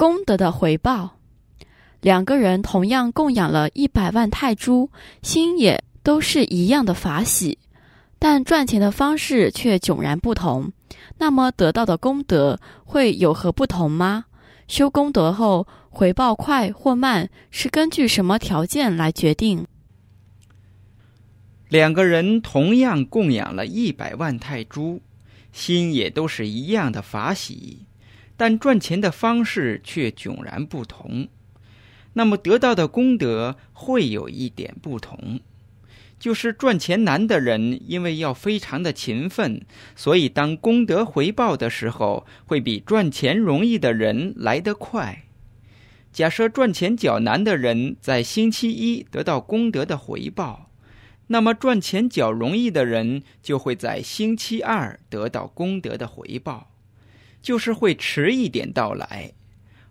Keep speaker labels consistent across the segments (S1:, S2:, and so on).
S1: 功德的回报。两个人同样供养了一百万泰铢，心也都是一样的法喜，但赚钱的方式却迥然不同。那么得到的功德会有何不同吗？修功德后回报快或慢，是根据什么条件来决定？
S2: 两个人同样供养了一百万泰铢，心也都是一样的法喜，但赚钱的方式却迥然不同。那么得到的功德会有一点不同，就是赚钱难的人，因为要非常的勤奋，所以当功德回报的时候，会比赚钱容易的人来得快。假设赚钱较难的人在星期一得到功德的回报。那么赚钱较容易的人就会在星期二得到功德的回报，就是会迟一点到来，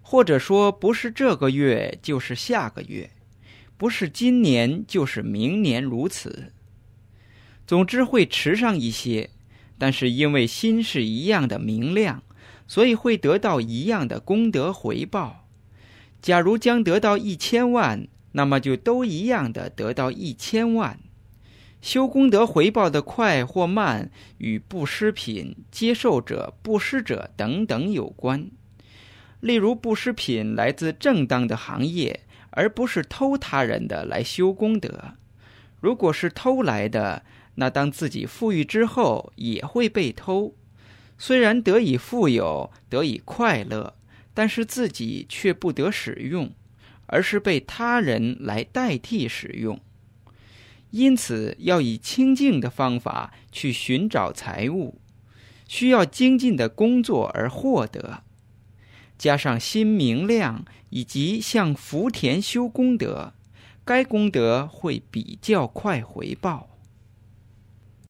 S2: 或者说不是这个月就是下个月，不是今年就是明年如此。总之会迟上一些，但是因为心是一样的明亮，所以会得到一样的功德回报。假如将得到一千万，那么就都一样的得到一千万。修功德回报的快或慢，与布施品接受者、布施者等等有关。例如，布施品来自正当的行业，而不是偷他人的来修功德。如果是偷来的，那当自己富裕之后也会被偷。虽然得以富有、得以快乐，但是自己却不得使用，而是被他人来代替使用。因此，要以清净的方法去寻找财物，需要精进的工作而获得，加上心明亮以及向福田修功德，该功德会比较快回报。